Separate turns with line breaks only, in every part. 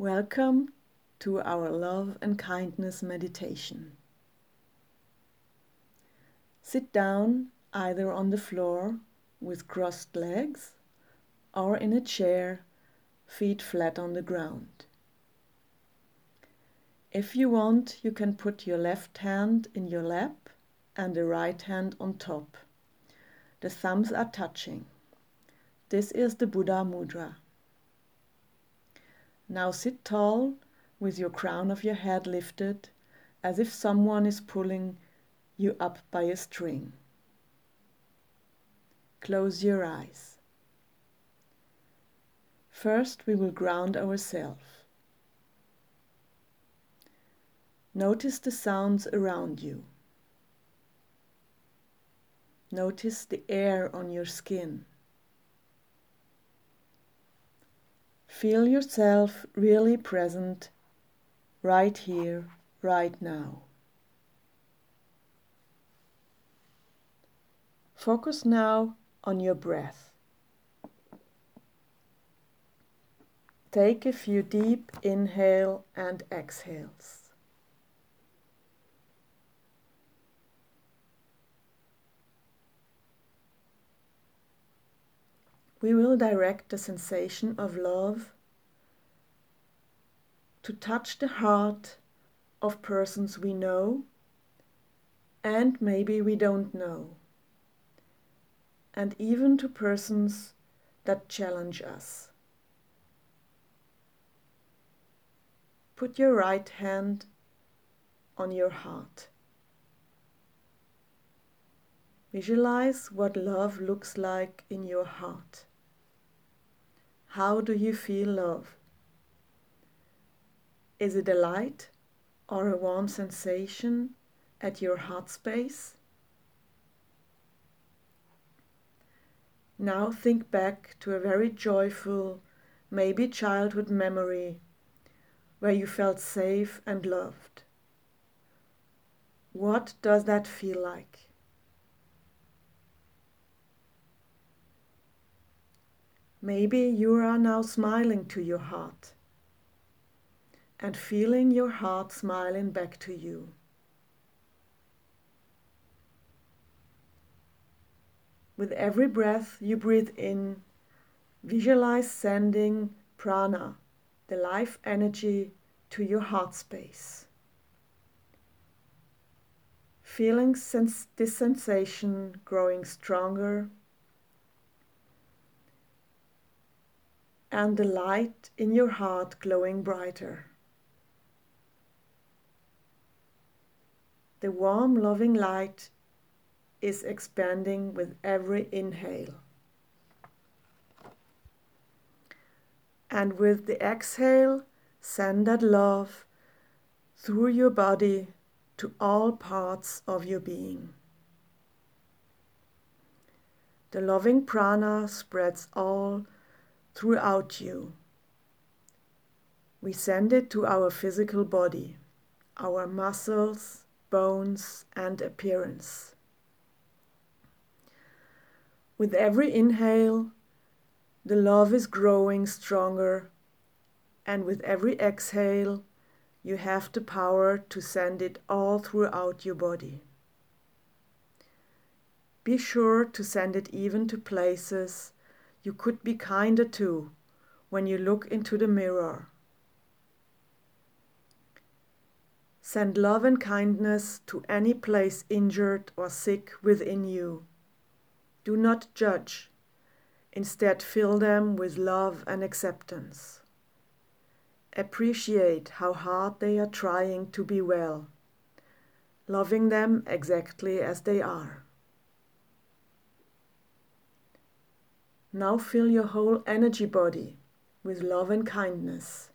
Welcome to our love and kindness meditation. Sit down either on the floor with crossed legs or in a chair, feet flat on the ground. If you want, you can put your left hand in your lap and the right hand on top. The thumbs are touching. This is the Buddha Mudra. Now sit tall with your crown of your head lifted as if someone is pulling you up by a string. Close your eyes. First, we will ground ourselves. Notice the sounds around you. Notice the air on your skin. Feel yourself really present right here, right now. Focus now on your breath. Take a few deep inhale and exhales. we will direct the sensation of love to touch the heart of persons we know and maybe we don't know, and even to persons that challenge us. Put your right hand on your heart. Visualize what love looks like in your heart. How do you feel love? Is it a light or a warm sensation at your heart space? Now think back to a very joyful, maybe childhood memory where you felt safe and loved. What does that feel like? Maybe you are now smiling to your heart and feeling your heart smiling back to you. With every breath you breathe in, visualize sending prana, the life energy, to your heart space. Feeling sense this sensation growing stronger and the light in your heart glowing brighter. The warm, loving light is expanding with every inhale. And with the exhale, send that love through your body to all parts of your being. The loving prana spreads all throughout you. We send it to our physical body, our muscles, bones, and appearance. With every inhale, the love is growing stronger, and with every exhale, you have the power to send it all throughout your body. Be sure to send it even to places you could be kinder to when you look into the mirror. Send love and kindness to any place injured or sick within you. Do not judge. Instead, fill them with love and acceptance. Appreciate how hard they are trying to be well, loving them exactly as they are. Now fill your whole energy body with love and kindness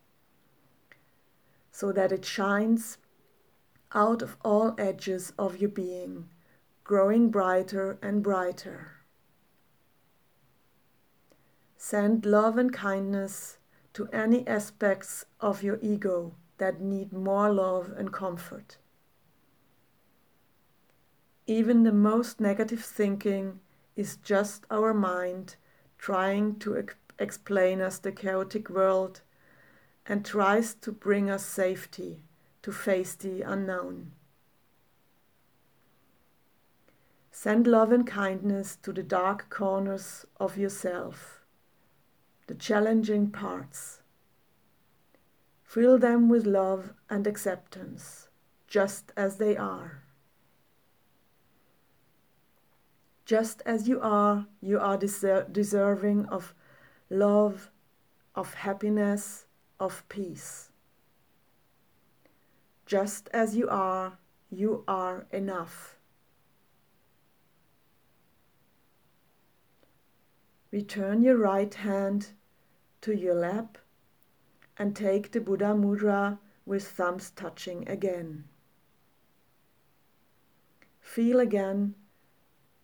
so that it shines out of all edges of your being, growing brighter and brighter. Send love and kindness to any aspects of your ego that need more love and comfort. Even the most negative thinking is just our mind trying to ex explain us the chaotic world and tries to bring us safety to face the unknown. Send love and kindness to the dark corners of yourself, the challenging parts. Fill them with love and acceptance, just as they are. Just as you are, you are deser- deserving of love, of happiness, of peace. Just as you are, you are enough. Return your right hand to your lap and take the Buddha Mudra with thumbs touching again. Feel again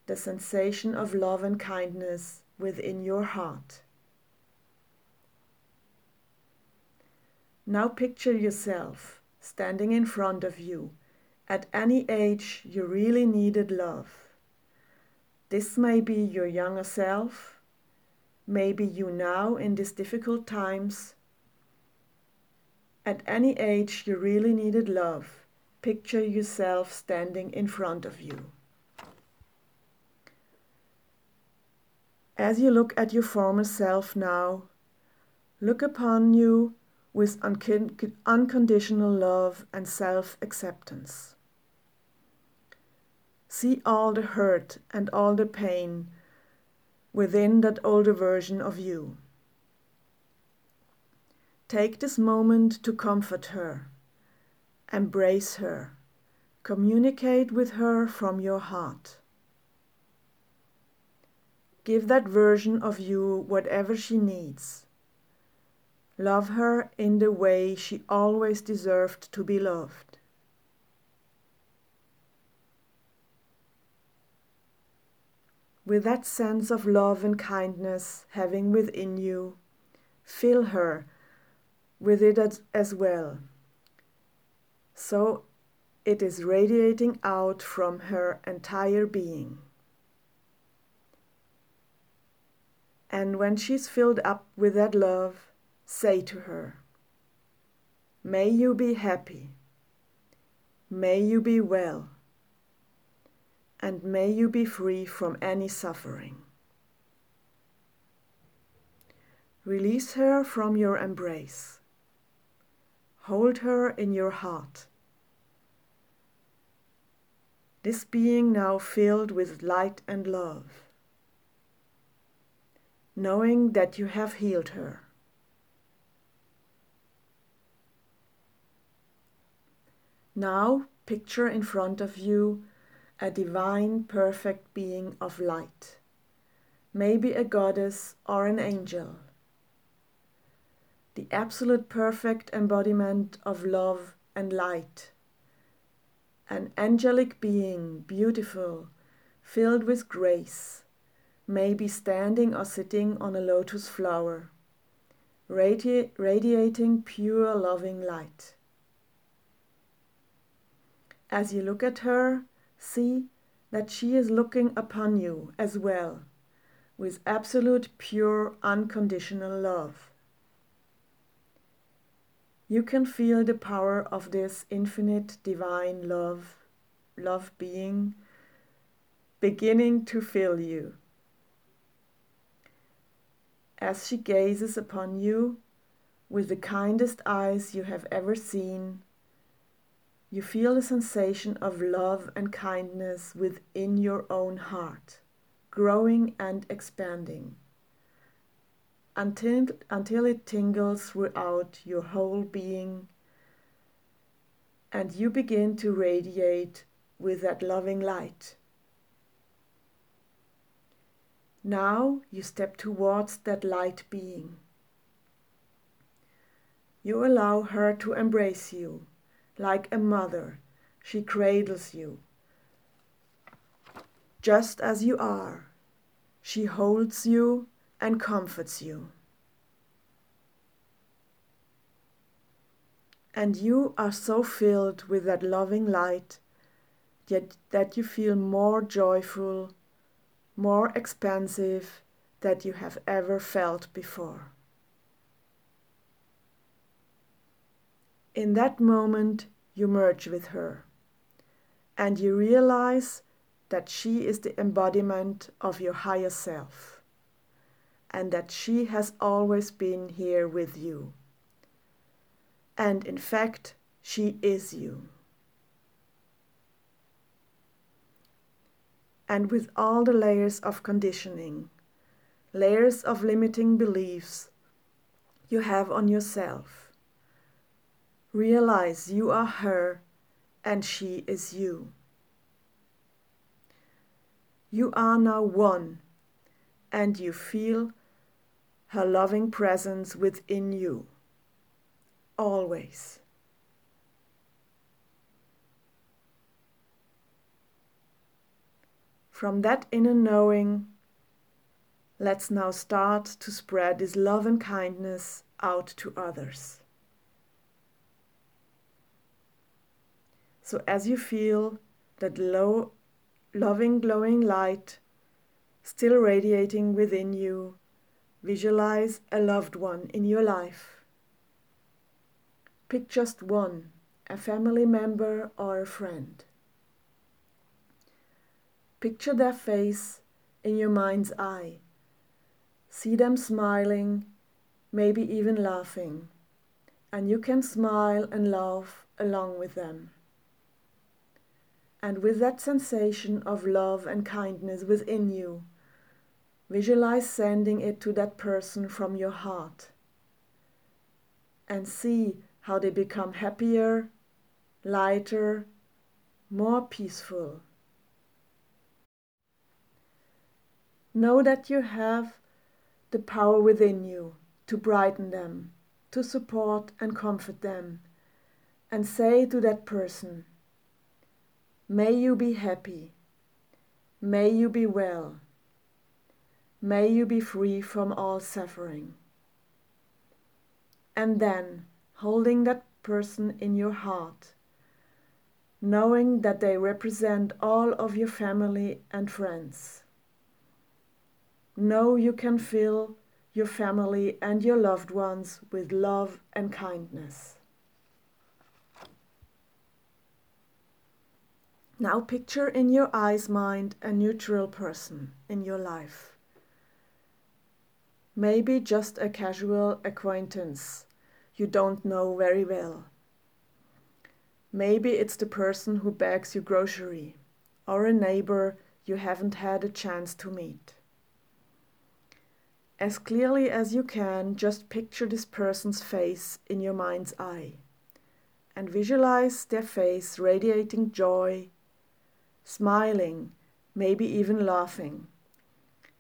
the sensation of love and kindness within your heart. Now picture yourself standing in front of you at any age you really needed love. This may be your younger self, maybe you now in these difficult times. At any age you really needed love, picture yourself standing in front of you. As you look at your former self now, look upon you with unconditional love and self acceptance. See all the hurt and all the pain within that older version of you. Take this moment to comfort her, embrace her, communicate with her from your heart. Give that version of you whatever she needs. Love her in the way she always deserved to be loved. With that sense of love and kindness having within you, fill her with it as, well. So it is radiating out from her entire being. And when she's filled up with that love, say to her, May you be happy, may you be well, and may you be free from any suffering. Release her from your embrace. Hold her in your heart. This being now filled with light and love knowing that you have healed her. Now picture in front of you a divine, perfect being of light, maybe a goddess or an angel. The absolute perfect embodiment of love and light. An angelic being, beautiful, filled with grace, may be standing or sitting on a lotus flower, radi- radiating pure loving light. As you look at her, see that she is looking upon you as well, with absolute, pure, unconditional love. You can feel the power of this infinite divine love, love being, beginning to fill you as she gazes upon you with the kindest eyes you have ever seen, you feel a sensation of love and kindness within your own heart, growing and expanding until, until it tingles throughout your whole being and you begin to radiate with that loving light. Now you step towards that light being. You allow her to embrace you. Like a mother, she cradles you. Just as you are, she holds you and comforts you. And you are so filled with that loving light yet that you feel more joyful more expansive than you have ever felt before. In that moment, you merge with her and you realize that she is the embodiment of your higher self and that she has always been here with you. And in fact, she is you. And with all the layers of conditioning, layers of limiting beliefs you have on yourself, realize you are her and she is you. You are now one, and you feel her loving presence within you, always. From that inner knowing, let's now start to spread this love and kindness out to others. So, as you feel that low, loving, glowing light still radiating within you, visualize a loved one in your life. Pick just one, a family member or a friend. Picture their face in your mind's eye. See them smiling, maybe even laughing, and you can smile and laugh along with them. And with that sensation of love and kindness within you, visualize sending it to that person from your heart. And see how they become happier, lighter, more peaceful. Know that you have the power within you to brighten them, to support and comfort them, and say to that person, May you be happy, may you be well, may you be free from all suffering. And then, holding that person in your heart, knowing that they represent all of your family and friends Know you can fill your family and your loved ones with love and kindness. Now picture in your eyes mind a neutral person in your life. Maybe just a casual acquaintance you don't know very well. Maybe it's the person who bags your grocery or a neighbor you haven't had a chance to meet. As clearly as you can, just picture this person's face in your mind's eye and visualize their face radiating joy, smiling, maybe even laughing.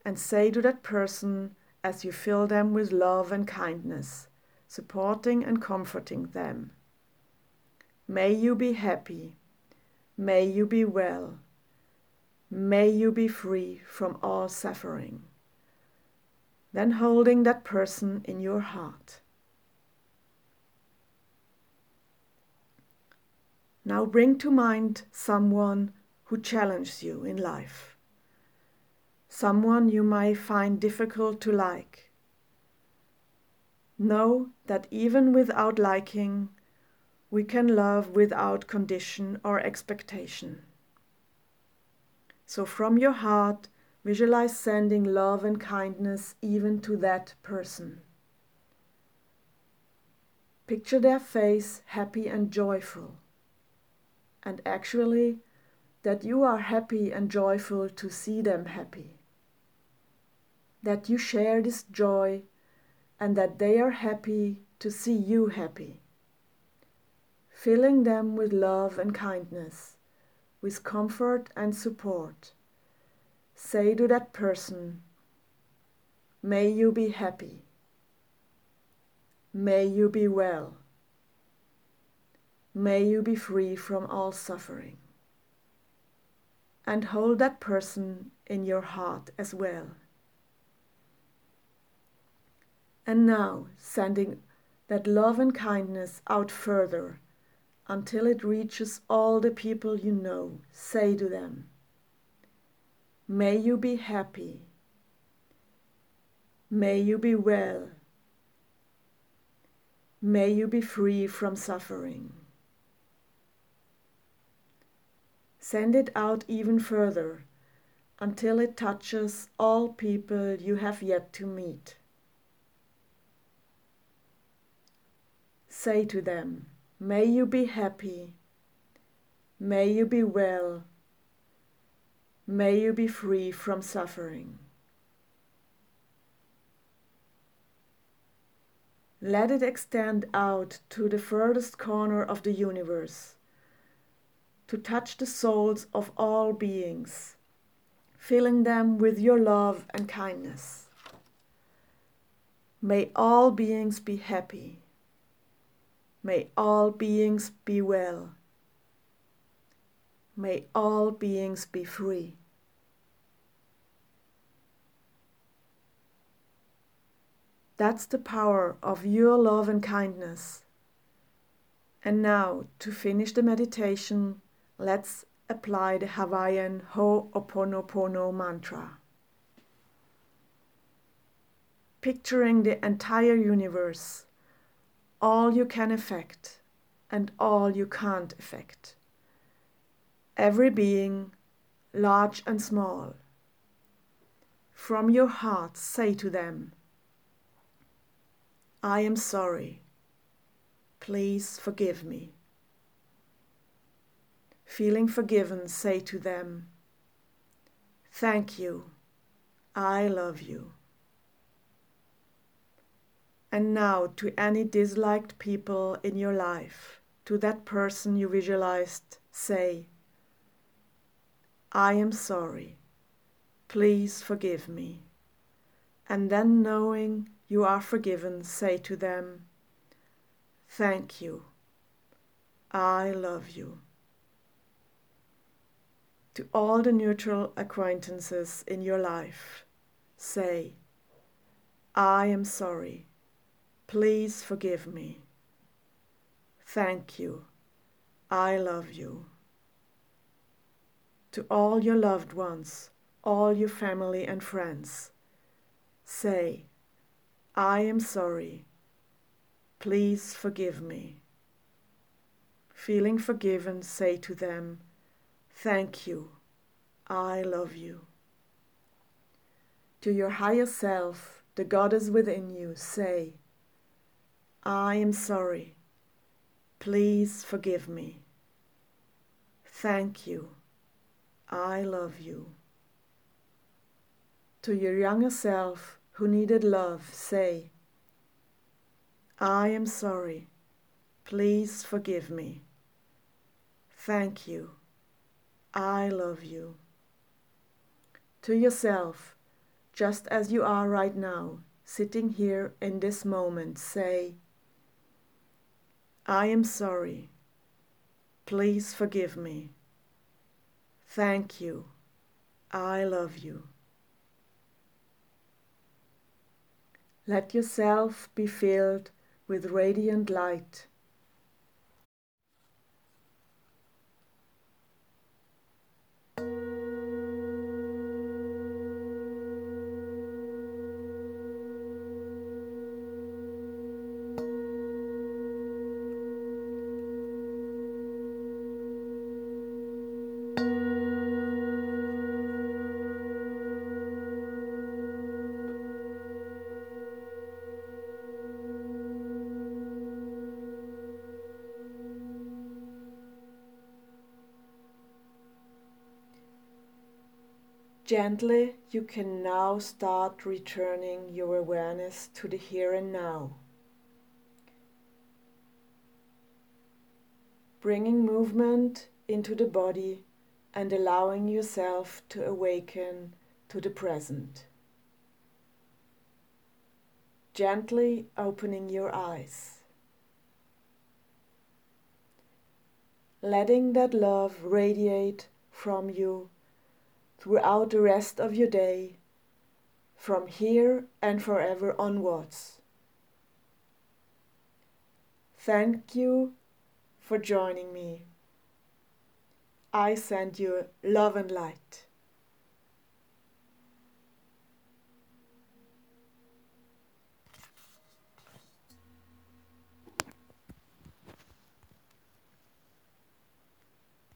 And say to that person as you fill them with love and kindness, supporting and comforting them May you be happy. May you be well. May you be free from all suffering then holding that person in your heart. Now bring to mind someone who challenges you in life, someone you may find difficult to like. Know that even without liking, we can love without condition or expectation. So from your heart, Visualize sending love and kindness even to that person. Picture their face happy and joyful. And actually, that you are happy and joyful to see them happy. That you share this joy and that they are happy to see you happy. Filling them with love and kindness, with comfort and support Say to that person, May you be happy. May you be well. May you be free from all suffering. And hold that person in your heart as well. And now, sending that love and kindness out further until it reaches all the people you know, say to them, May you be happy. May you be well. May you be free from suffering. Send it out even further until it touches all people you have yet to meet. Say to them, May you be happy. May you be well. May you be free from suffering. Let it extend out to the furthest corner of the universe to touch the souls of all beings, filling them with your love and kindness. May all beings be happy. May all beings be well. May all beings be free. That's the power of your love and kindness. And now, to finish the meditation, Let's apply the Hawaiian Ho'oponopono mantra. Picturing the entire universe, all you can affect and all you can't affect. Every being, large and small. From your heart, say to them, I am sorry. Please forgive me. Feeling forgiven, say to them, Thank you, I love you. And now, to any disliked people in your life, to that person you visualized, say, I am sorry. Please forgive me. And then, knowing you are forgiven, say to them, Thank you. I love you to all the neutral acquaintances in your life. Say, I am sorry. Please forgive me. Thank you. I love you. To all your loved ones, all your family and friends, say, I am sorry. Please forgive me. Feeling forgiven, say to them, Thank you. I love you. To your higher self, the goddess within you, say, I am sorry. Please forgive me. Thank you. I love you. To your younger self who needed love, say, I am sorry. Please forgive me. Thank you. I love you. To yourself, just as you are right now, sitting here in this moment, say, I am sorry. Please forgive me. Thank you. I love you. Let yourself be filled with radiant light Gently, you can now start returning your awareness to the here and now. Bringing movement into the body and allowing yourself to awaken to the present. Gently opening your eyes. Letting that love radiate from you throughout the rest of your day, from here and forever onwards. Thank you for joining me. I send you love and light.